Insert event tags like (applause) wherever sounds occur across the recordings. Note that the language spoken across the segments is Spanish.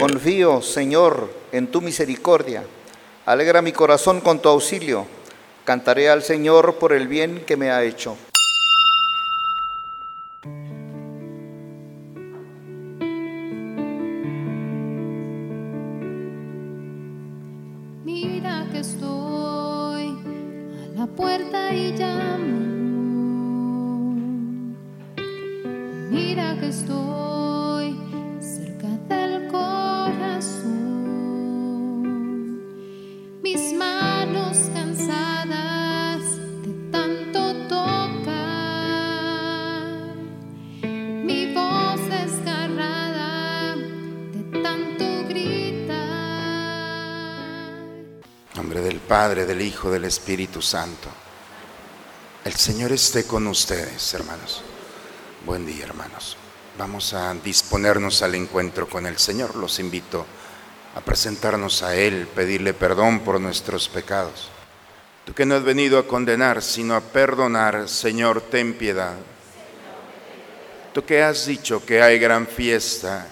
Confío, Señor, en tu misericordia. Alegra mi corazón con tu auxilio. Cantaré al Señor por el bien que me ha hecho. Espíritu Santo. El Señor esté con ustedes, hermanos. Buen día, hermanos. Vamos a disponernos al encuentro con el Señor. Los invito a presentarnos a Él, pedirle perdón por nuestros pecados. Tú que no has venido a condenar, sino a perdonar, Señor, ten piedad. Tú que has dicho que hay gran fiesta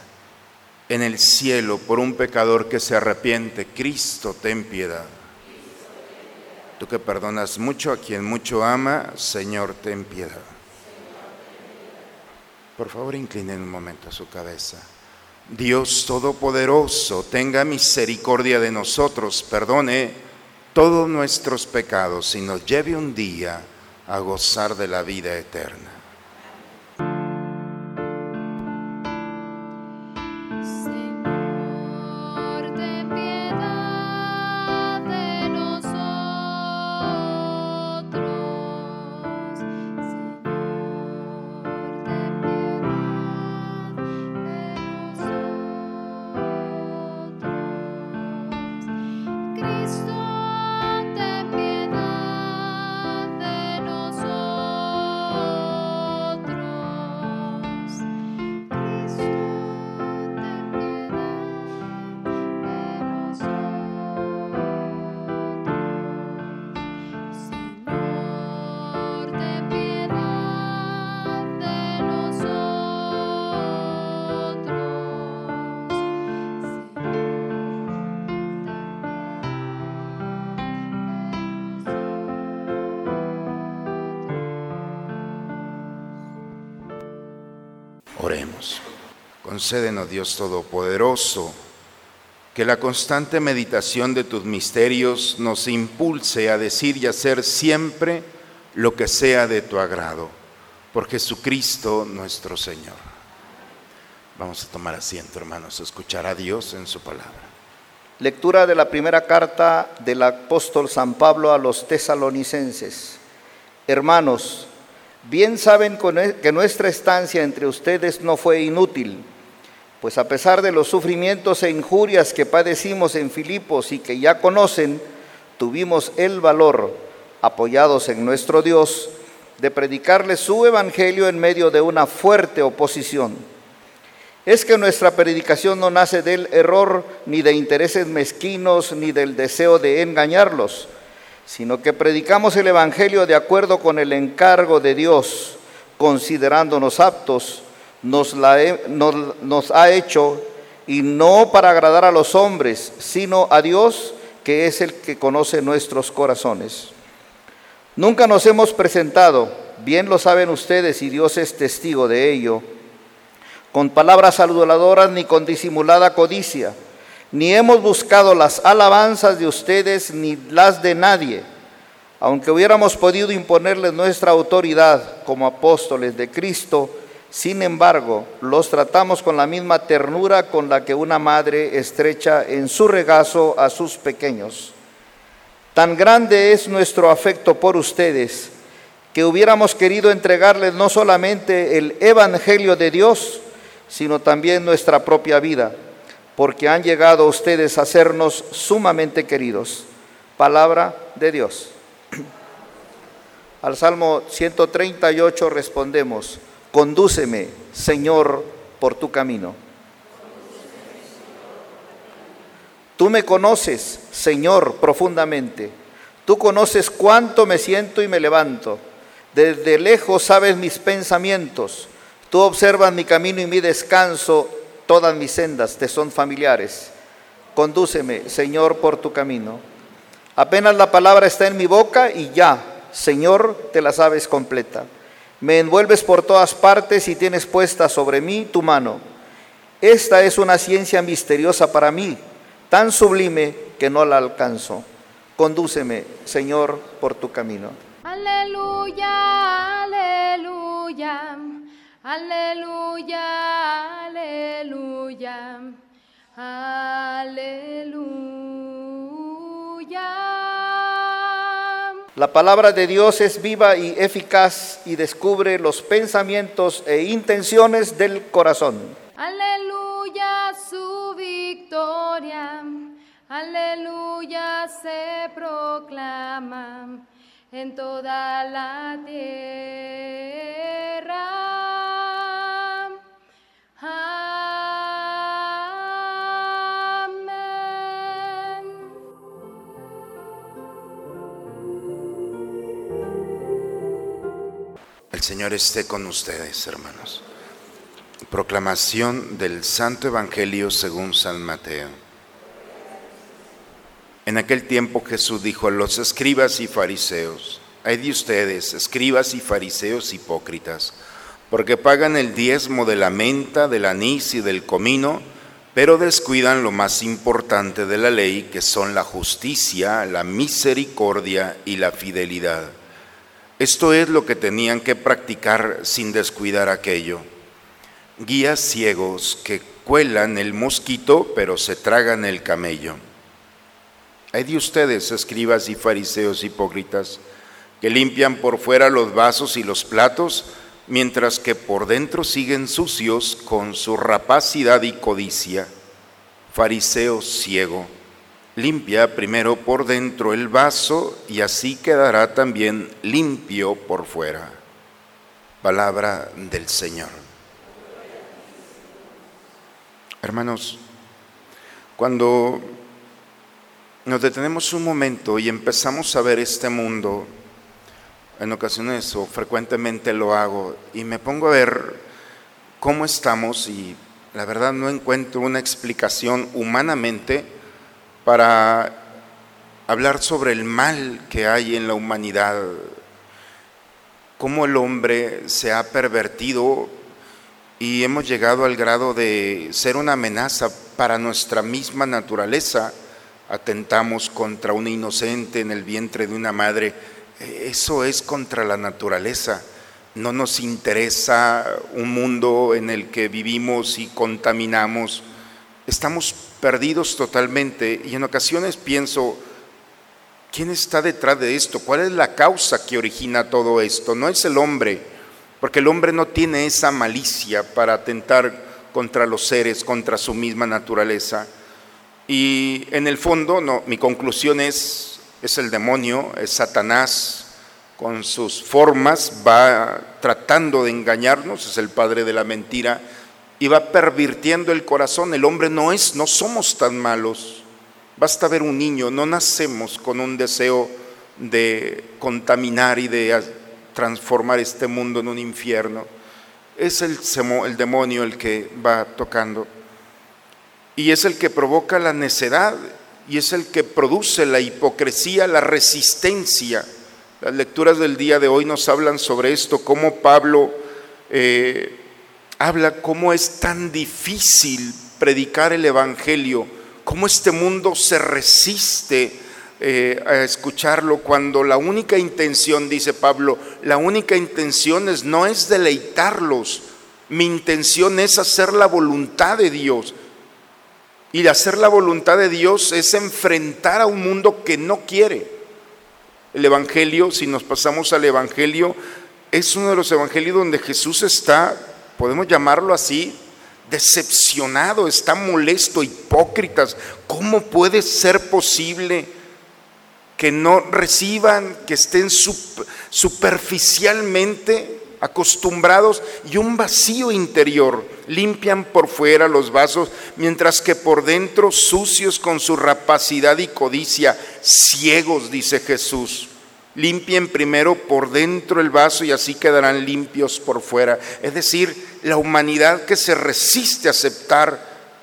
en el cielo por un pecador que se arrepiente, Cristo, ten piedad. Tú que perdonas mucho a quien mucho ama, Señor, ten piedad. Por favor, inclinen un momento su cabeza. Dios Todopoderoso, tenga misericordia de nosotros, perdone todos nuestros pecados y nos lleve un día a gozar de la vida eterna. Concédenos, Dios Todopoderoso, que la constante meditación de tus misterios nos impulse a decir y hacer siempre lo que sea de tu agrado. Por Jesucristo nuestro Señor. Vamos a tomar asiento, hermanos, a escuchar a Dios en su palabra. Lectura de la primera carta del apóstol San Pablo a los tesalonicenses. Hermanos, bien saben e, que nuestra estancia entre ustedes no fue inútil, pues a pesar de los sufrimientos e injurias que padecimos en Filipos y que ya conocen, tuvimos el valor, apoyados en nuestro Dios, de predicarles su evangelio en medio de una fuerte oposición. Es que nuestra predicación no nace del error, ni de intereses mezquinos, ni del deseo de engañarlos, sino que predicamos el Evangelio de acuerdo con el encargo de Dios, considerándonos aptos, nos, la nos- nos ha hecho, y no para agradar a los hombres, sino a Dios, que es el que conoce nuestros corazones. Nunca nos hemos presentado, bien lo saben ustedes y Dios es testigo de ello, con palabras saludadoras ni con disimulada codicia, ni hemos buscado las alabanzas de ustedes ni las de nadie, aunque hubiéramos podido imponerles nuestra autoridad como apóstoles de Cristo, sin embargo, los tratamos con la misma ternura con la que una madre estrecha en su regazo a sus pequeños. Tan grande es nuestro afecto por ustedes que hubiéramos querido entregarles no solamente el Evangelio de Dios, sino también nuestra propia vida, porque han llegado ustedes a sernos sumamente queridos. Palabra de Dios. (clears throat) Al Salmo 138 respondemos, condúceme, Señor, por tu camino. Tú me conoces, Señor, profundamente. Tú conoces cuánto me siento y me levanto. Desde lejos sabes mis pensamientos. Tú observas mi camino y mi descanso Todas mis sendas te son familiares. Condúceme, Señor, por tu camino. Apenas la palabra está en mi boca y ya, Señor, te la sabes completa. Me envuelves por todas partes y tienes puesta sobre mí tu mano. Esta es una ciencia misteriosa para mí, tan sublime que no la alcanzo. Condúceme, Señor, por tu camino. Aleluya, aleluya, aleluya, aleluya, aleluya. La palabra de Dios es viva y eficaz y descubre los pensamientos e intenciones del corazón. Aleluya, su victoria. Aleluya se proclama en toda la tierra. Señor esté con ustedes, hermanos. Proclamación del Santo Evangelio según San Mateo. En aquel tiempo Jesús dijo a los escribas y fariseos, hay de ustedes, escribas y fariseos hipócritas, porque pagan el diezmo de la menta, del anís y del comino, pero descuidan lo más importante de la ley, que son la justicia, la misericordia y la fidelidad. Esto es lo que tenían que practicar sin descuidar aquello. Guías ciegos que cuelan el mosquito, pero se tragan el camello. Hay de ustedes, escribas y fariseos hipócritas, que limpian por fuera los vasos y los platos, mientras que por dentro siguen sucios con su rapacidad y codicia. Fariseo ciego, limpia primero por dentro el vaso y así quedará también limpio por fuera. Palabra del Señor. Hermanos, cuando nos detenemos un momento y empezamos a ver este mundo, en ocasiones o frecuentemente lo hago, y me pongo a ver cómo estamos y la verdad no encuentro una explicación humanamente para hablar sobre el mal que hay en la humanidad, cómo el hombre se ha pervertido y hemos llegado al grado de ser una amenaza para nuestra misma naturaleza atentamos contra un inocente en el vientre de una madre, eso es contra la naturaleza. No nos interesa un mundo en el que vivimos y contaminamos. Estamos perdidos totalmente y en ocasiones pienso, ¿quién está detrás de esto? ¿Cuál es la causa que origina todo esto? No es el hombre, porque el hombre no tiene esa malicia para atentar contra los seres, contra su misma naturaleza. Y en el fondo, no, mi conclusión es, es el demonio, es Satanás, con sus formas va tratando de engañarnos, es el padre de la mentira, y va pervirtiendo el corazón. El hombre no es, no somos tan malos. Basta ver un niño, no nacemos con un deseo de contaminar y de transformar este mundo en un infierno. Es el, el demonio el que va tocando y es el que provoca la necedad y es el que produce la hipocresía, la resistencia. Las lecturas del día de hoy nos hablan sobre esto, cómo Pablo eh, habla cómo es tan difícil predicar el Evangelio, cómo este mundo se resiste eh, a escucharlo cuando la única intención, dice Pablo, la única intención es, no es deleitarlos, mi intención es hacer la voluntad de Dios. Y hacer la voluntad de Dios es enfrentar a un mundo que no quiere. El Evangelio, si nos pasamos al Evangelio, es uno de los evangelios donde Jesús está, podemos llamarlo así, decepcionado, está molesto, hipócritas. ¿Cómo puede ser posible que no reciban, que estén superficialmente acostumbrados y un vacío interior. Limpian por fuera los vasos, mientras que por dentro sucios con su rapacidad y codicia, ciegos, dice Jesús. Limpien primero por dentro el vaso y así quedarán limpios por fuera. Es decir, la humanidad que se resiste a aceptar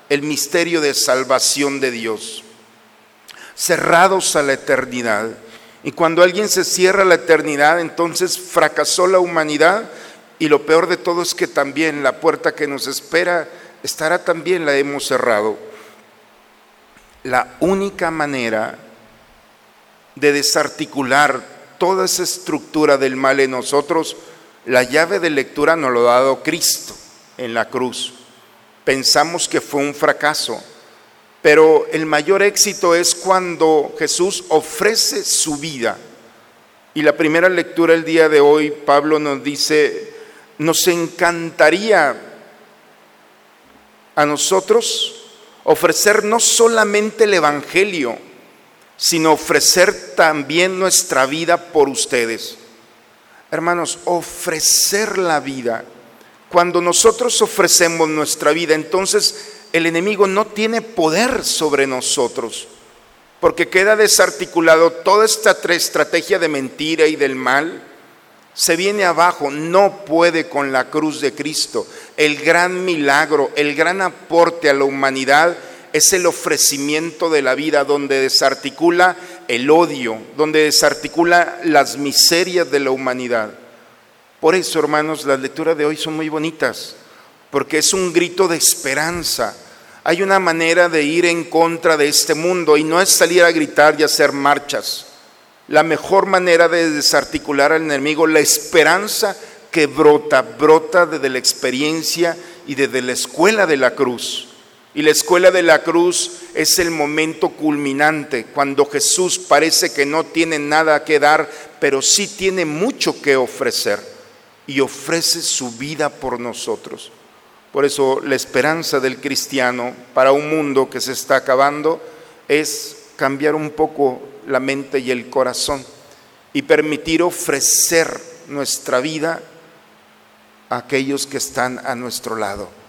el misterio de salvación de Dios. Cerrados a la eternidad. Y cuando alguien se cierra a la eternidad, entonces fracasó la humanidad y lo peor de todo es que también la puerta que nos espera estará también la hemos cerrado. La única manera de desarticular toda esa estructura del mal en nosotros, la llave de lectura nos lo ha dado Cristo en la cruz. Pensamos que fue un fracaso, pero el mayor éxito es cuando Jesús ofrece su vida. Y la primera lectura el día de hoy, Pablo nos dice, nos encantaría a nosotros ofrecer no solamente el Evangelio, sino ofrecer también nuestra vida por ustedes. Hermanos, ofrecer la vida. Cuando nosotros ofrecemos nuestra vida, entonces el enemigo no tiene poder sobre nosotros, porque queda desarticulado toda esta estrategia de mentira y del mal se viene abajo, no puede con la cruz de Cristo. El gran milagro, el gran aporte a la humanidad es el ofrecimiento de la vida donde desarticula el odio, donde desarticula las miserias de la humanidad. Por eso, hermanos, las lecturas de hoy son muy bonitas, porque es un grito de esperanza. Hay una manera de ir en contra de este mundo y no es salir a gritar y hacer marchas la mejor manera de desarticular al enemigo, la esperanza que brota, brota desde la experiencia y desde la escuela de la cruz. Y la escuela de la cruz es el momento culminante, cuando Jesús parece que no tiene nada que dar, pero sí tiene mucho que ofrecer y ofrece su vida por nosotros. Por eso la esperanza del cristiano para un mundo que se está acabando es cambiar un poco la mente y el corazón y permitir ofrecer nuestra vida a aquellos que están a nuestro lado.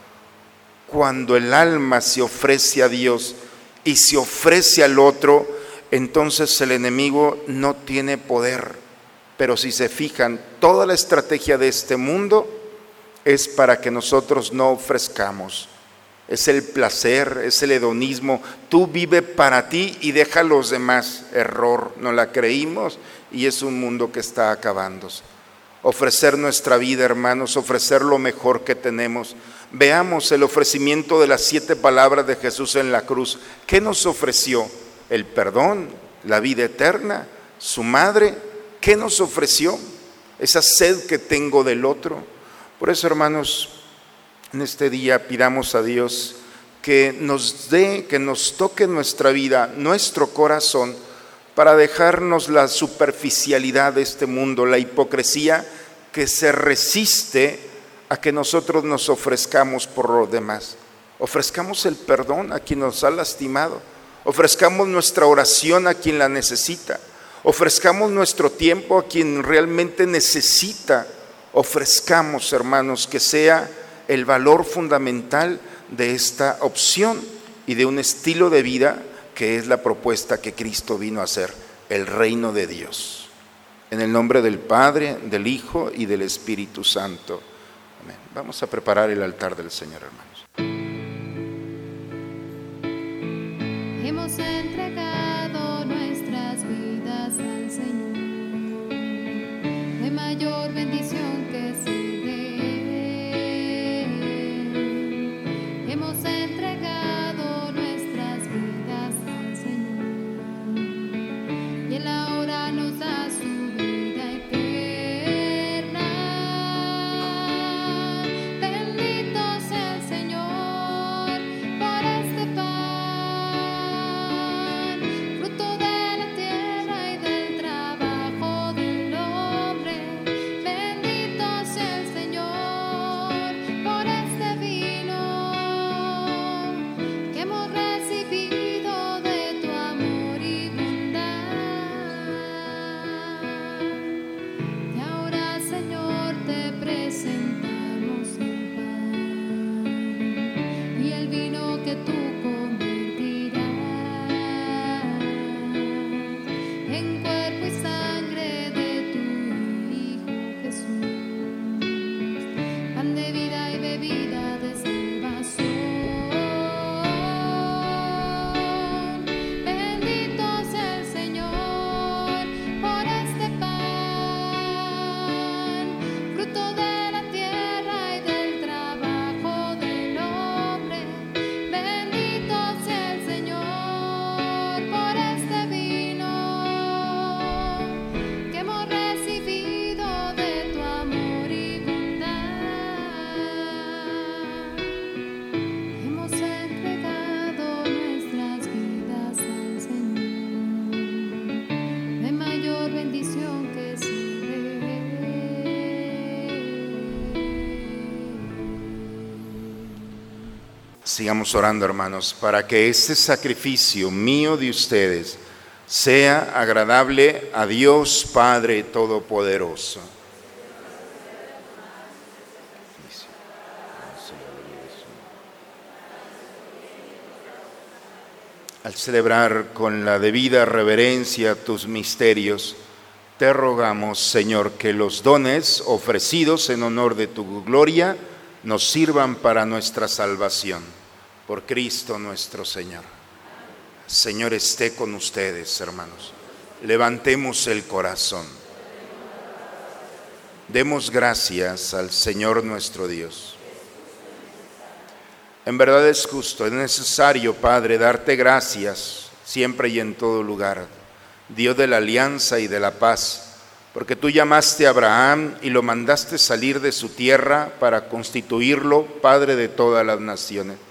Cuando el alma se ofrece a Dios y se ofrece al otro, entonces el enemigo no tiene poder. Pero si se fijan, toda la estrategia de este mundo es para que nosotros no ofrezcamos es el placer, es el hedonismo. Tú vive para ti y deja a los demás. Error, no la creímos y es un mundo que está acabándose. Ofrecer nuestra vida, hermanos, ofrecer lo mejor que tenemos. Veamos el ofrecimiento de las siete palabras de Jesús en la cruz. ¿Qué nos ofreció? El perdón, la vida eterna, su madre. ¿Qué nos ofreció? Esa sed que tengo del otro. Por eso, hermanos, en este día pidamos a Dios que nos dé, que nos toque nuestra vida, nuestro corazón, para dejarnos la superficialidad de este mundo, la hipocresía que se resiste a que nosotros nos ofrezcamos por los demás. Ofrezcamos el perdón a quien nos ha lastimado. Ofrezcamos nuestra oración a quien la necesita. Ofrezcamos nuestro tiempo a quien realmente necesita. Ofrezcamos, hermanos, que sea el valor fundamental de esta opción y de un estilo de vida que es la propuesta que Cristo vino a hacer, el reino de Dios. En el nombre del Padre, del Hijo y del Espíritu Santo. Amén. Vamos a preparar el altar del Señor, hermanos. Sigamos orando, hermanos, para que este sacrificio mío de ustedes sea agradable a Dios Padre Todopoderoso. Al celebrar con la debida reverencia tus misterios, te rogamos, Señor, que los dones ofrecidos en honor de tu gloria nos sirvan para nuestra salvación. Por Cristo nuestro Señor. Señor esté con ustedes, hermanos. Levantemos el corazón. Demos gracias al Señor nuestro Dios. En verdad es justo, es necesario, Padre, darte gracias siempre y en todo lugar Dios de la alianza y de la paz, porque tú llamaste a Abraham y lo mandaste salir de su tierra para constituirlo Padre de todas las naciones.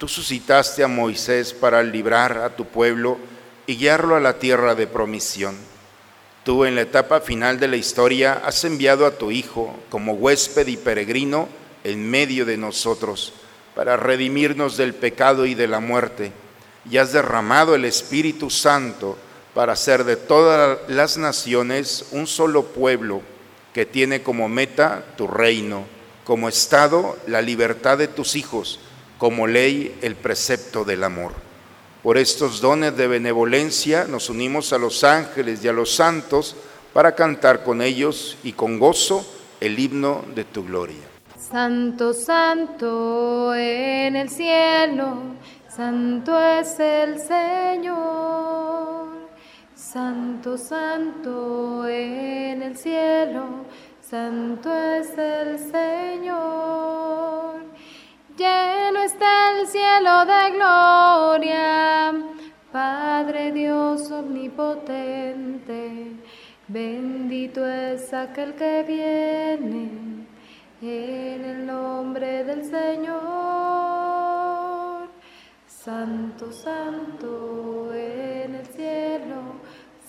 Tú suscitaste a Moisés para librar a tu pueblo y guiarlo a la tierra de promisión. Tú en la etapa final de la historia has enviado a tu Hijo como huésped y peregrino en medio de nosotros para redimirnos del pecado y de la muerte, y has derramado el Espíritu Santo para hacer de todas las naciones un solo pueblo que tiene como meta tu reino, como estado la libertad de tus hijos, como ley el precepto del amor. Por estos dones de benevolencia nos unimos a los ángeles y a los santos para cantar con ellos y con gozo el himno de tu gloria. Santo, santo en el cielo, santo es el Señor. Santo, santo en el cielo, santo es el Señor. Lleno está el cielo de gloria, Padre Dios omnipotente, bendito es aquel que viene en el nombre del Señor. Santo, santo en el cielo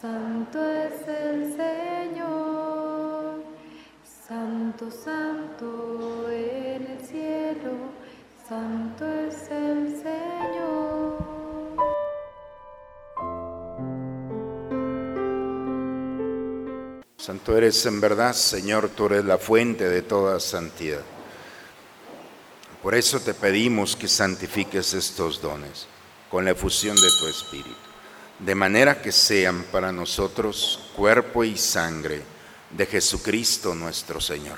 Santo es el Señor, Santo, Santo en Santo es el Señor. Santo eres en verdad, Señor, tú eres la fuente de toda santidad. Por eso te pedimos que santifiques estos dones con la efusión de tu Espíritu de manera que sean para nosotros cuerpo y sangre de Jesucristo nuestro Señor,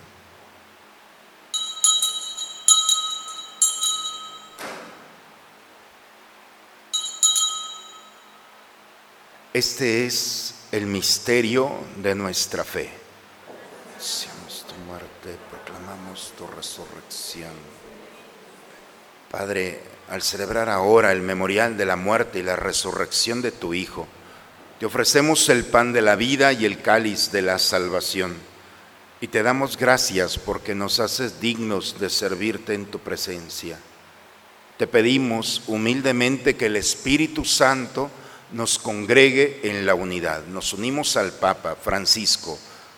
Este es el misterio de nuestra fe. Anunciamos tu muerte, proclamamos tu resurrección. Padre, al celebrar ahora el memorial de la muerte y la resurrección de tu Hijo, te ofrecemos el pan de la vida y el cáliz de la salvación. Y te damos gracias porque nos haces dignos de servirte en tu presencia. Te pedimos humildemente que el Espíritu Santo nos congregue en la unidad. Nos unimos al Papa Francisco,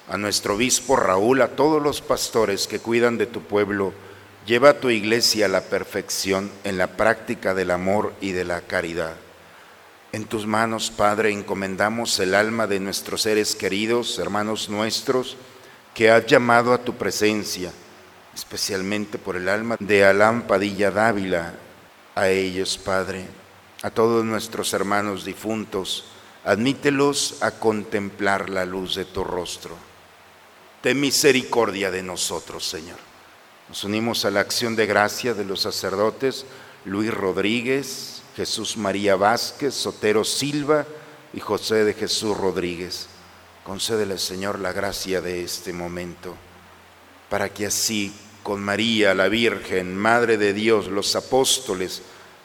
a nuestro obispo Raúl, a todos los pastores que cuidan de tu pueblo. Lleva a tu iglesia a la perfección en la práctica del amor y de la caridad. En tus manos, Padre, encomendamos el alma de nuestros seres queridos, hermanos nuestros, que has llamado a tu presencia, especialmente por el alma de Alán Padilla Dávila, a ellos, Padre, a todos nuestros hermanos difuntos, admítelos a contemplar la luz de tu rostro. Ten misericordia de nosotros, Señor. Nos unimos a la acción de gracia de los sacerdotes Luis Rodríguez, Jesús María Vázquez, Sotero Silva y José de Jesús Rodríguez. Concédele, Señor, la gracia de este momento, para que así, con María, la Virgen, Madre de Dios, los apóstoles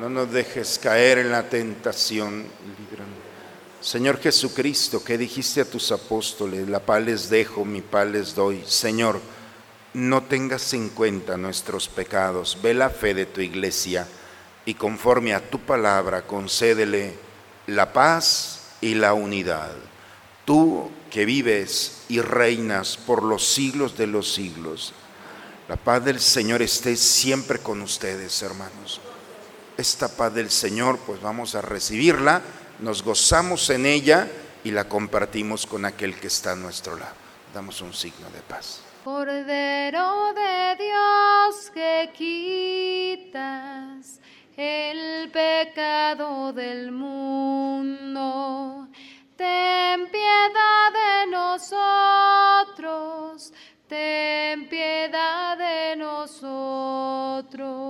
No nos dejes caer en la tentación. Señor Jesucristo, que dijiste a tus apóstoles, la paz les dejo, mi paz les doy. Señor, no tengas en cuenta nuestros pecados, ve la fe de tu iglesia y conforme a tu palabra concédele la paz y la unidad. Tú que vives y reinas por los siglos de los siglos, la paz del Señor esté siempre con ustedes, hermanos. Esta paz del Señor, pues vamos a recibirla, nos gozamos en ella y la compartimos con aquel que está a nuestro lado. Damos un signo de paz. Cordero de Dios que quitas el pecado del mundo, ten piedad de nosotros, ten piedad de nosotros.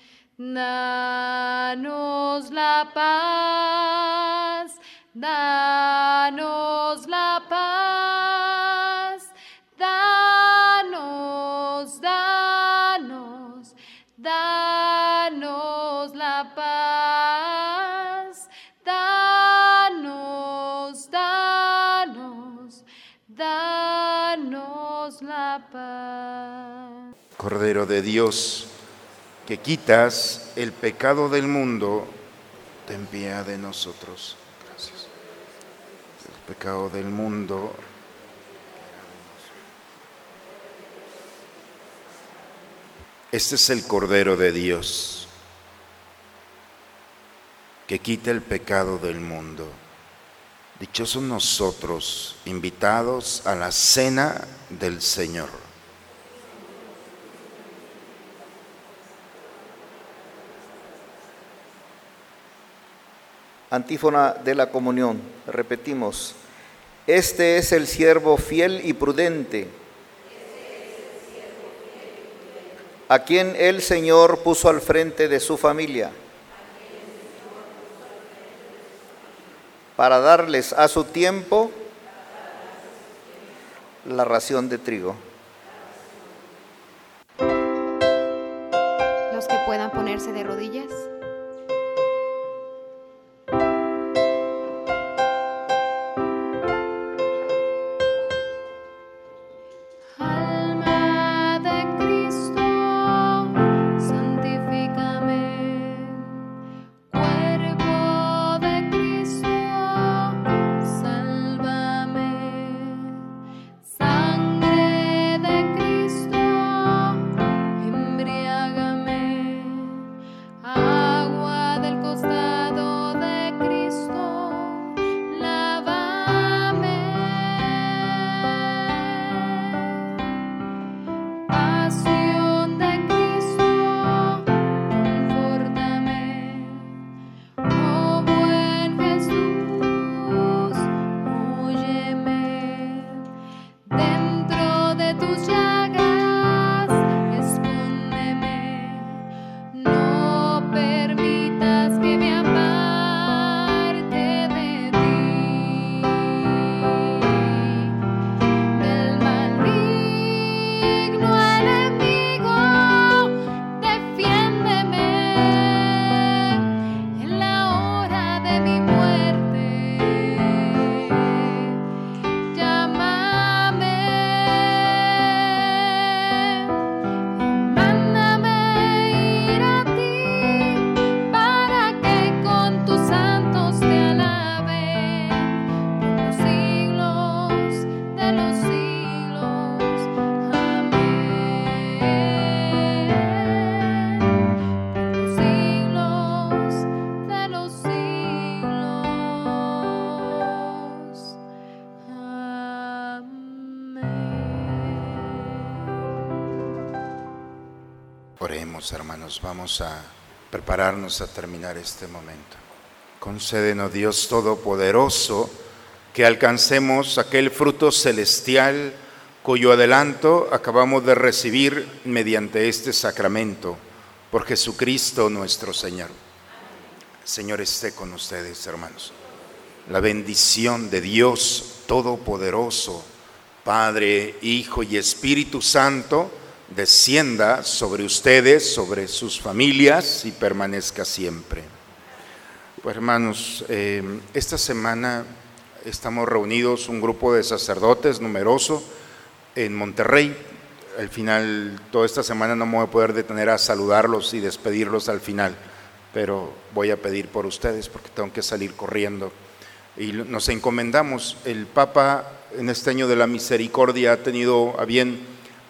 danos la paz, danos la paz, danos, danos, danos la paz, danos, danos, danos la paz. Cordero de Dios, que quitas el pecado del mundo, ten piedad de nosotros. Gracias. El pecado del mundo. Este es el Cordero de Dios, que quita el pecado del mundo. Dichosos nosotros, invitados a la cena del Señor. Antífona de la comunión. Repetimos. Este es el siervo fiel y prudente, a quien el Señor puso al frente de su familia, para darles a su tiempo la ración de trigo. Hermanos, vamos a prepararnos a terminar este momento. Concédenos, Dios Todopoderoso, que alcancemos aquel fruto celestial cuyo adelanto acabamos de recibir mediante este sacramento, por Jesucristo nuestro Señor. Señor esté con ustedes, hermanos. La bendición de Dios Todopoderoso, Padre, Hijo y Espíritu Santo, descienda sobre ustedes, sobre sus familias y permanezca siempre. Pues hermanos, eh, esta semana estamos reunidos un grupo de sacerdotes numeroso en Monterrey. Al final, toda esta semana no me voy a poder detener a saludarlos y despedirlos al final, pero voy a pedir por ustedes porque tengo que salir corriendo. Y nos encomendamos. El Papa en este año de la misericordia ha tenido a bien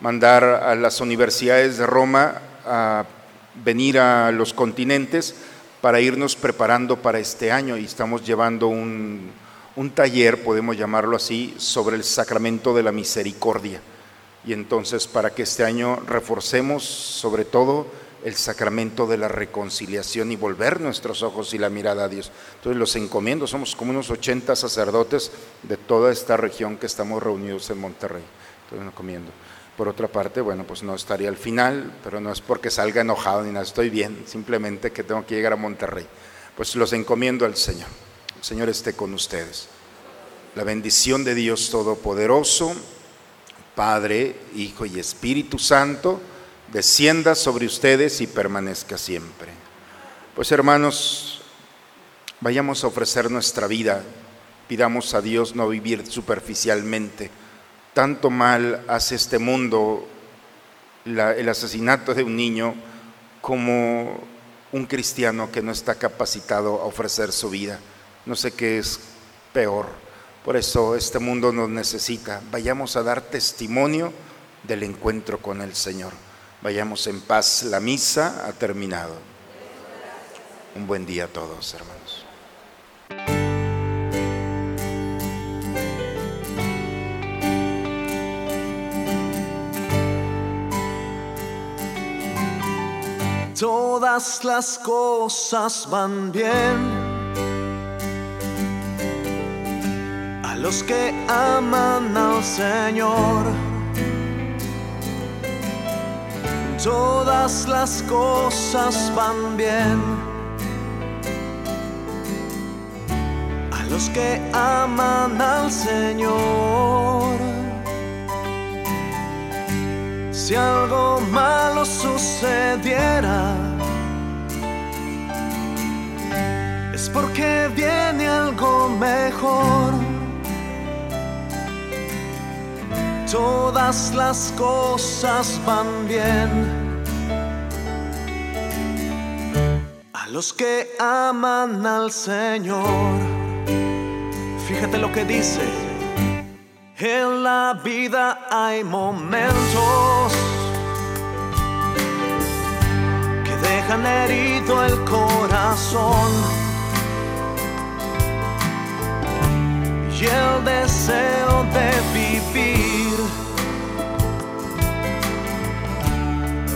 mandar a las universidades de Roma a venir a los continentes para irnos preparando para este año y estamos llevando un, un taller, podemos llamarlo así, sobre el sacramento de la misericordia. Y entonces para que este año reforcemos sobre todo el sacramento de la reconciliación y volver nuestros ojos y la mirada a Dios. Entonces los encomiendo, somos como unos 80 sacerdotes de toda esta región que estamos reunidos en Monterrey. Entonces los encomiendo. Por otra parte, bueno, pues no estaría al final, pero no es porque salga enojado ni nada, estoy bien, simplemente que tengo que llegar a Monterrey. Pues los encomiendo al Señor. El Señor esté con ustedes. La bendición de Dios Todopoderoso, Padre, Hijo y Espíritu Santo, descienda sobre ustedes y permanezca siempre. Pues hermanos, vayamos a ofrecer nuestra vida, pidamos a Dios no vivir superficialmente tanto mal hace este mundo el asesinato de un niño como un cristiano que no está capacitado a ofrecer su vida. No sé qué es peor. Por eso este mundo nos necesita. Vayamos a dar testimonio del encuentro con el Señor. Vayamos en paz. La misa ha terminado. Un buen día a todos, hermanos. Todas las cosas van bien. A los que aman al Señor, todas las cosas van bien. A los que aman al Señor. Si algo malo sucediera, es porque viene algo mejor. Todas las cosas van bien. A los que aman al Señor, fíjate lo que dice. En la vida hay momentos que dejan herido el corazón y el deseo de vivir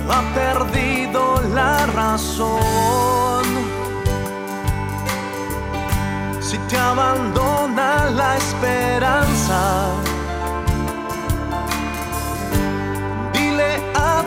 ha perdido la razón. Si te abandona la esperanza,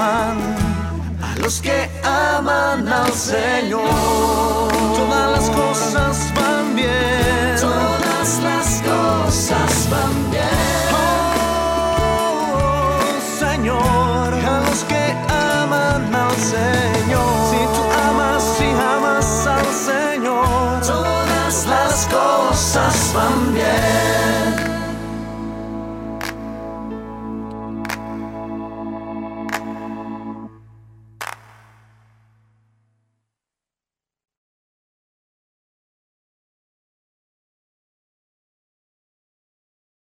a los que aman al Señor. Todas las cosas van bien, todas las cosas van bien. Oh, Señor, a los que aman al Señor.